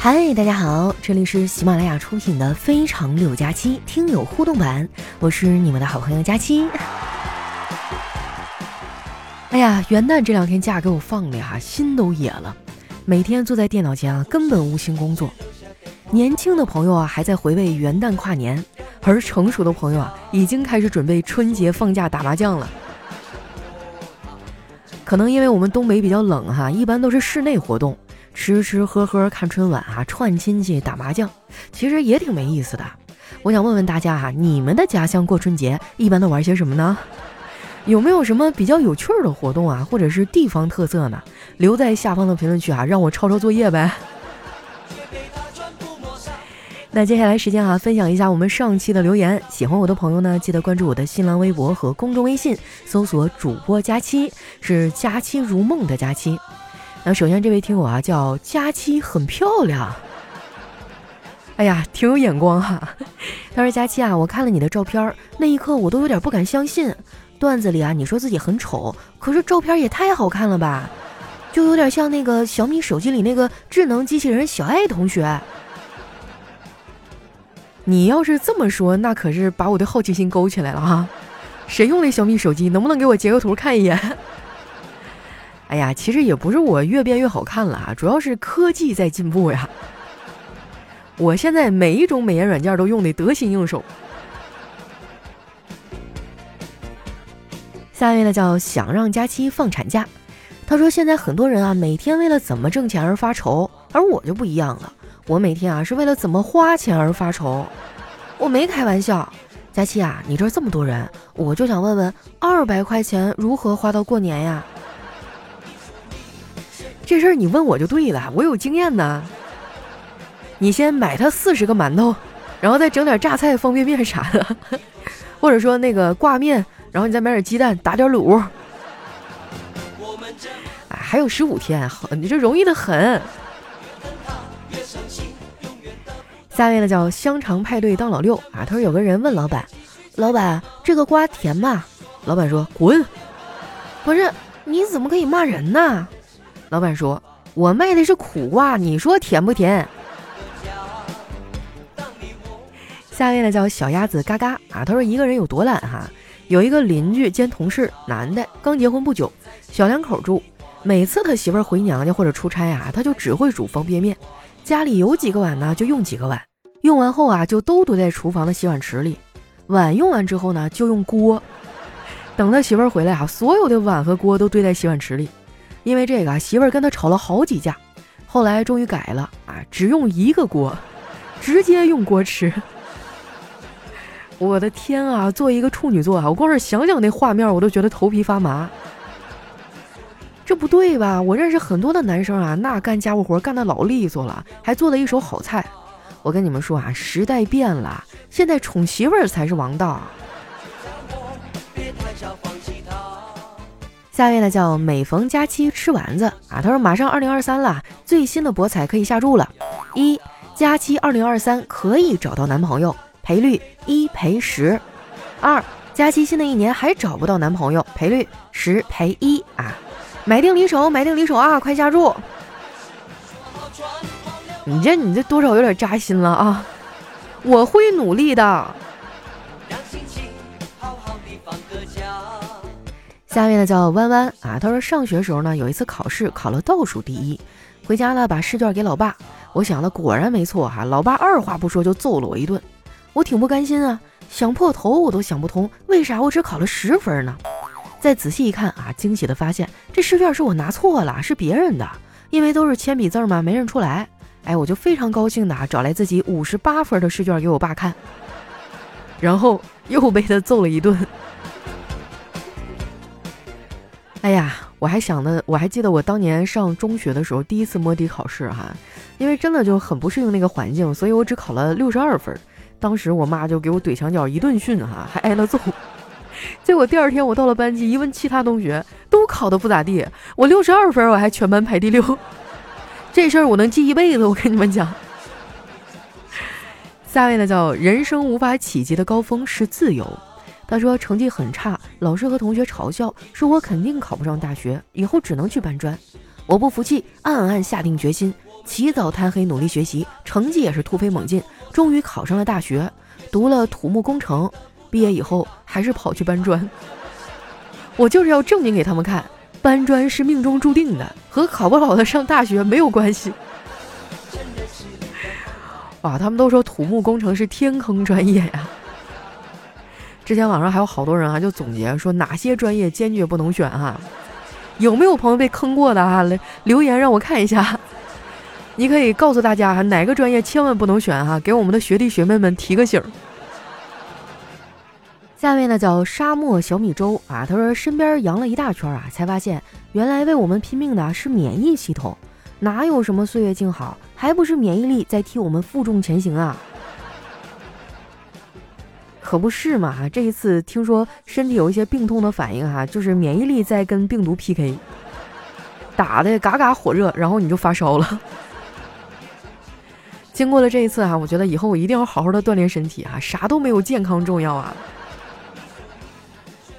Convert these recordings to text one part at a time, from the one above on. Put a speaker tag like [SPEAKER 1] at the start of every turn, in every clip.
[SPEAKER 1] 嗨，大家好，这里是喜马拉雅出品的《非常六加七》听友互动版，我是你们的好朋友佳期。哎呀，元旦这两天假给我放的呀，心都野了。每天坐在电脑前啊，根本无心工作。年轻的朋友啊，还在回味元旦跨年，而成熟的朋友啊，已经开始准备春节放假打麻将了。可能因为我们东北比较冷哈，一般都是室内活动。吃吃喝喝看春晚啊，串亲戚打麻将，其实也挺没意思的。我想问问大家哈，你们的家乡过春节一般都玩些什么呢？有没有什么比较有趣的活动啊，或者是地方特色呢？留在下方的评论区啊，让我抄抄作业呗。那接下来时间啊，分享一下我们上期的留言。喜欢我的朋友呢，记得关注我的新浪微博和公众微信，搜索主播佳期，是佳期如梦的佳期。那首先这位听友啊叫佳期很漂亮，哎呀，挺有眼光哈。他说佳期啊，我看了你的照片，那一刻我都有点不敢相信。段子里啊你说自己很丑，可是照片也太好看了吧，就有点像那个小米手机里那个智能机器人小爱同学。你要是这么说，那可是把我的好奇心勾起来了哈。谁用的小米手机？能不能给我截个图看一眼？哎呀，其实也不是我越变越好看了啊，主要是科技在进步呀。我现在每一种美颜软件都用的得心应手。下一位呢叫想让佳期放产假，他说现在很多人啊每天为了怎么挣钱而发愁，而我就不一样了，我每天啊是为了怎么花钱而发愁。我没开玩笑，佳期啊，你这这么多人，我就想问问，二百块钱如何花到过年呀？这事儿你问我就对了，我有经验呢。你先买他四十个馒头，然后再整点榨菜、方便面啥的，或者说那个挂面，然后你再买点鸡蛋，打点卤。哎，还有十五天，好你这容易的很。下面呢叫香肠派对当老六啊，他说有个人问老板：“老板，这个瓜甜吗？”老板说：“滚。”不是，你怎么可以骂人呢？老板说：“我卖的是苦瓜，你说甜不甜？”下面呢叫小鸭子嘎嘎啊，他说一个人有多懒哈，有一个邻居兼同事，男的，刚结婚不久，小两口住，每次他媳妇儿回娘家或者出差啊，他就只会煮方便面，家里有几个碗呢就用几个碗，用完后啊就都堆在厨房的洗碗池里，碗用完之后呢就用锅，等他媳妇儿回来啊，所有的碗和锅都堆在洗碗池里。因为这个，媳妇儿跟他吵了好几架，后来终于改了啊，只用一个锅，直接用锅吃。我的天啊，作为一个处女座啊，我光是想想那画面，我都觉得头皮发麻。这不对吧？我认识很多的男生啊，那干家务活干的老利索了，还做了一手好菜。我跟你们说啊，时代变了，现在宠媳妇儿才是王道。下一位呢叫每逢佳期吃丸子啊，他说马上二零二三了，最新的博彩可以下注了。一佳期二零二三可以找到男朋友，赔率一赔十。二佳期新的一年还找不到男朋友，赔率十赔一啊！买定离手，买定离手啊！快下注！你这你这多少有点扎心了啊！我会努力的。下面呢叫弯弯啊，他说上学时候呢有一次考试考了倒数第一，回家呢把试卷给老爸，我想的果然没错哈，老爸二话不说就揍了我一顿，我挺不甘心啊，想破头我都想不通为啥我只考了十分呢？再仔细一看啊，惊喜的发现这试卷是我拿错了，是别人的，因为都是铅笔字嘛，没认出来。哎，我就非常高兴的啊找来自己五十八分的试卷给我爸看，然后又被他揍了一顿。哎呀，我还想的，我还记得我当年上中学的时候，第一次摸底考试哈，因为真的就很不适应那个环境，所以我只考了六十二分。当时我妈就给我怼墙角一顿训哈，还挨了揍。结果第二天我到了班级一问其他同学，都考的不咋地，我六十二分，我还全班排第六。这事儿我能记一辈子，我跟你们讲。下位呢叫人生无法企及的高峰是自由。他说成绩很差，老师和同学嘲笑，说我肯定考不上大学，以后只能去搬砖。我不服气，暗暗下定决心，起早贪黑努力学习，成绩也是突飞猛进，终于考上了大学，读了土木工程。毕业以后还是跑去搬砖。我就是要证明给他们看，搬砖是命中注定的，和考不好的上大学没有关系。哇，他们都说土木工程是天坑专业呀。之前网上还有好多人啊，就总结说哪些专业坚决不能选哈。有没有朋友被坑过的啊？来留言让我看一下。你可以告诉大家哈哪个专业千万不能选哈，给我们的学弟学妹们提个醒。下面呢叫沙漠小米粥啊，他说身边阳了一大圈啊，才发现原来为我们拼命的是免疫系统，哪有什么岁月静好，还不是免疫力在替我们负重前行啊？可不是嘛，这一次听说身体有一些病痛的反应哈，就是免疫力在跟病毒 PK，打的嘎嘎火热，然后你就发烧了。经过了这一次哈，我觉得以后我一定要好好的锻炼身体啊，啥都没有健康重要啊。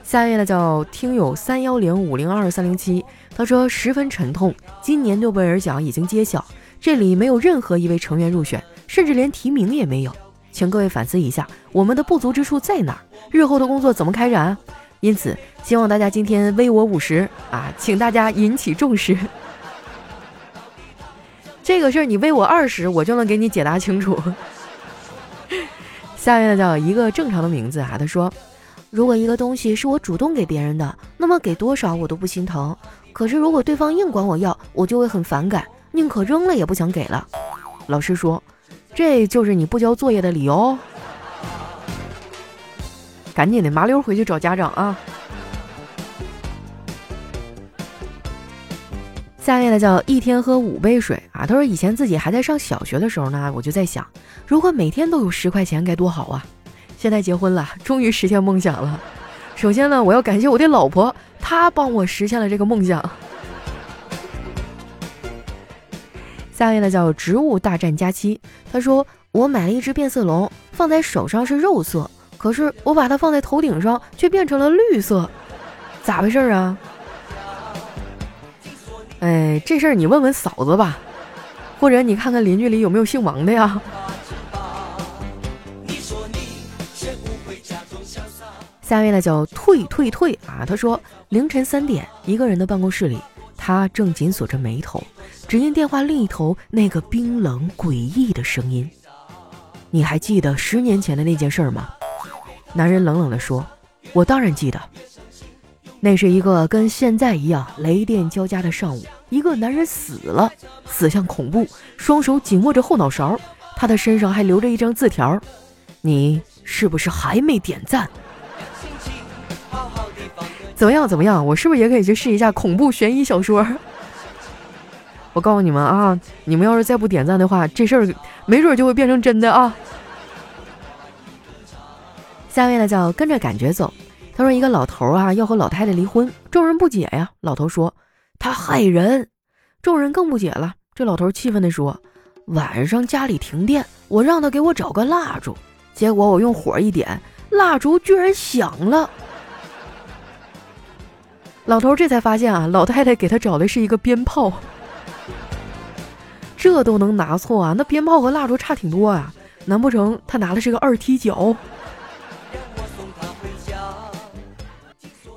[SPEAKER 1] 下一位呢叫听友三幺零五零二三零七，他说十分沉痛，今年诺贝尔奖已经揭晓，这里没有任何一位成员入选，甚至连提名也没有，请各位反思一下，我们的不足之处在哪儿？日后的工作怎么开展？因此，希望大家今天微我五十啊，请大家引起重视。这个事儿你微我二十，我就能给你解答清楚。下面呢叫一个正常的名字啊，他说。如果一个东西是我主动给别人的，那么给多少我都不心疼。可是如果对方硬管我要，我就会很反感，宁可扔了也不想给了。老师说，这就是你不交作业的理由。赶紧的，麻溜回去找家长啊！下面呢叫一天喝五杯水啊。他说以前自己还在上小学的时候呢，我就在想，如果每天都有十块钱该多好啊！现在结婚了，终于实现梦想了。首先呢，我要感谢我的老婆，她帮我实现了这个梦想。下面呢叫植物大战佳期，他说我买了一只变色龙，放在手上是肉色，可是我把它放在头顶上却变成了绿色，咋回事啊？哎，这事儿你问问嫂子吧，或者你看看邻居里有没有姓王的呀？下面呢叫退退退啊！他说凌晨三点，一个人的办公室里，他正紧锁着眉头，只因电话另一头那个冰冷诡异的声音。你还记得十年前的那件事吗？男人冷冷地说：“我当然记得。那是一个跟现在一样雷电交加的上午，一个男人死了，死相恐怖，双手紧握着后脑勺，他的身上还留着一张字条。你是不是还没点赞？”怎么样？怎么样？我是不是也可以去试一下恐怖悬疑小说？我告诉你们啊，你们要是再不点赞的话，这事儿没准就会变成真的啊！下面呢叫跟着感觉走。他说一个老头啊要和老太太离婚，众人不解呀。老头说他害人，众人更不解了。这老头气愤地说：晚上家里停电，我让他给我找个蜡烛，结果我用火一点，蜡烛居然响了。老头这才发现啊，老太太给他找的是一个鞭炮，这都能拿错啊？那鞭炮和蜡烛差挺多啊，难不成他拿的是个二踢脚？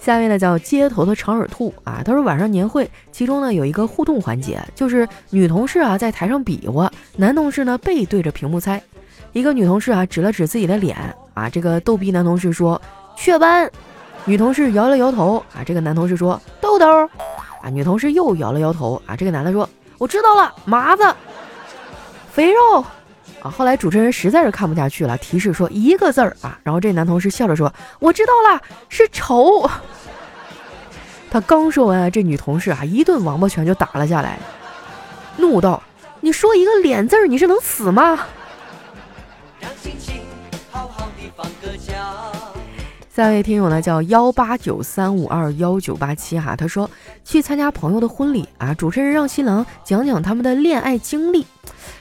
[SPEAKER 1] 下面呢叫街头的长耳兔啊，他说晚上年会，其中呢有一个互动环节，就是女同事啊在台上比划，男同事呢背对着屏幕猜，一个女同事啊指了指自己的脸啊，这个逗逼男同事说雀斑。女同事摇了摇头啊，这个男同事说豆豆啊，女同事又摇了摇头啊，这个男的说我知道了，麻子，肥肉啊。后来主持人实在是看不下去了，提示说一个字儿啊，然后这男同事笑着说我知道了，是丑。他刚说完，这女同事啊一顿王八拳就打了下来，怒道：“你说一个脸字儿，你是能死吗？”下一位听友呢叫幺八九三五二幺九八七哈，他说去参加朋友的婚礼啊，主持人让新郎讲讲他们的恋爱经历，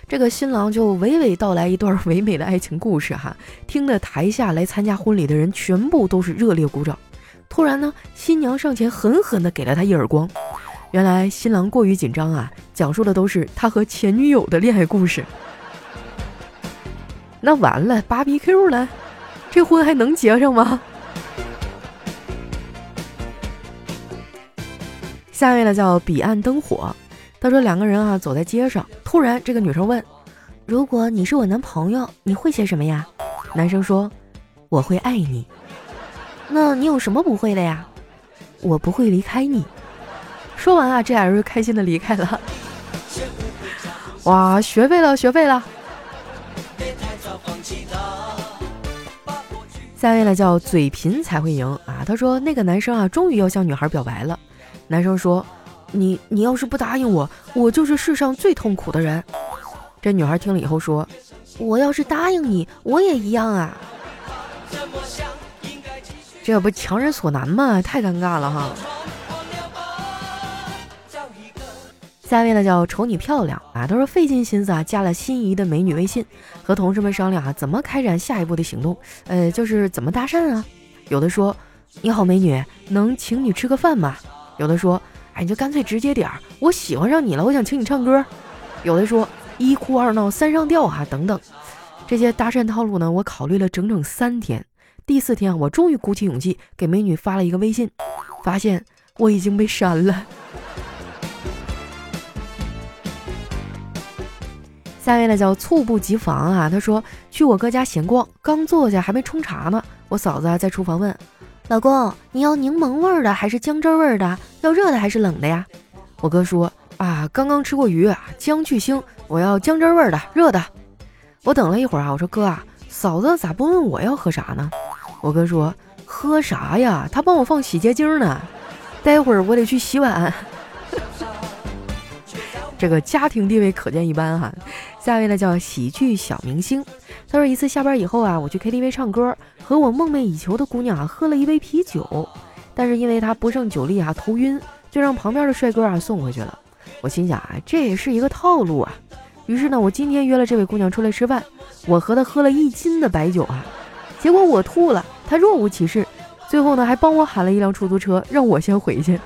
[SPEAKER 1] 这个新郎就娓娓道来一段唯美的爱情故事哈，听得台下来参加婚礼的人全部都是热烈鼓掌。突然呢，新娘上前狠狠地给了他一耳光，原来新郎过于紧张啊，讲述的都是他和前女友的恋爱故事。那完了，芭比 Q 了，这婚还能结上吗？下一位呢叫彼岸灯火，他说两个人啊走在街上，突然这个女生问：“如果你是我男朋友，你会写什么呀？”男生说：“我会爱你。”那你有什么不会的呀？我不会离开你。说完啊，这俩人就开心的离开了。哇，学废了，学废了。下一位呢叫嘴贫才会赢啊，他说那个男生啊终于要向女孩表白了。男生说：“你你要是不答应我，我就是世上最痛苦的人。”这女孩听了以后说：“我要是答应你，我也一样啊。”这不强人所难吗？太尴尬了哈。下一位呢叫瞅你漂亮啊，他说费尽心思啊加了心仪的美女微信，和同事们商量啊怎么开展下一步的行动，呃就是怎么搭讪啊。有的说：“你好美女，能请你吃个饭吗？”有的说，哎，你就干脆直接点儿，我喜欢上你了，我想请你唱歌。有的说一哭二闹三上吊啊，等等，这些搭讪套路呢，我考虑了整整三天。第四天，我终于鼓起勇气给美女发了一个微信，发现我已经被删了。下一位呢叫猝不及防啊，他说去我哥家闲逛，刚坐下还没冲茶呢，我嫂子在厨房问。老公，你要柠檬味儿的还是姜汁味儿的？要热的还是冷的呀？我哥说啊，刚刚吃过鱼啊，姜去腥，我要姜汁味的，热的。我等了一会儿啊，我说哥啊，嫂子咋不问我要喝啥呢？我哥说喝啥呀？他帮我放洗洁精呢，待会儿我得去洗碗。这个家庭地位可见一斑哈。下一位呢叫喜剧小明星。他说一次下班以后啊，我去 KTV 唱歌，和我梦寐以求的姑娘啊喝了一杯啤酒，但是因为他不胜酒力啊头晕，就让旁边的帅哥啊送回去了。我心想啊，这也是一个套路啊。于是呢，我今天约了这位姑娘出来吃饭，我和她喝了一斤的白酒啊，结果我吐了，她若无其事，最后呢还帮我喊了一辆出租车，让我先回去。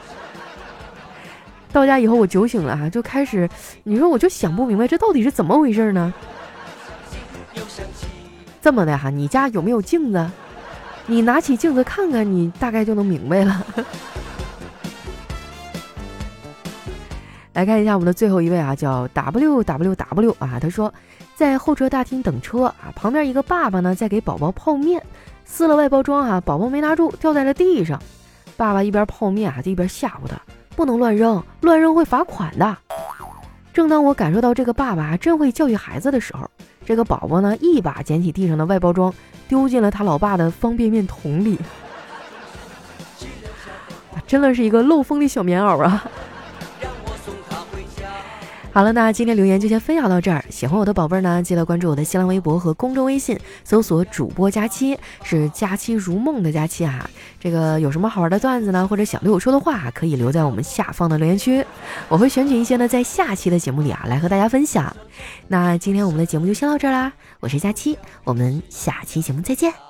[SPEAKER 1] 到家以后我酒醒了啊，就开始，你说我就想不明白这到底是怎么回事呢？这么的哈，你家有没有镜子？你拿起镜子看看，你大概就能明白了。来看一下我们的最后一位啊，叫 W W W 啊，他说在候车大厅等车啊，旁边一个爸爸呢在给宝宝泡面，撕了外包装啊，宝宝没拿住，掉在了地上。爸爸一边泡面啊，就一边吓唬他，不能乱扔，乱扔会罚款的。正当我感受到这个爸爸真会教育孩子的时候。这个宝宝呢，一把捡起地上的外包装，丢进了他老爸的方便面桶里。真的是一个漏风的小棉袄啊！好了，那今天留言就先分享到这儿。喜欢我的宝贝儿呢，记得关注我的新浪微博和公众微信，搜索“主播佳期”，是“佳期如梦”的佳期啊。这个有什么好玩的段子呢，或者想对我说的话，可以留在我们下方的留言区，我会选取一些呢，在下期的节目里啊，来和大家分享。那今天我们的节目就先到这儿啦，我是佳期，我们下期节目再见。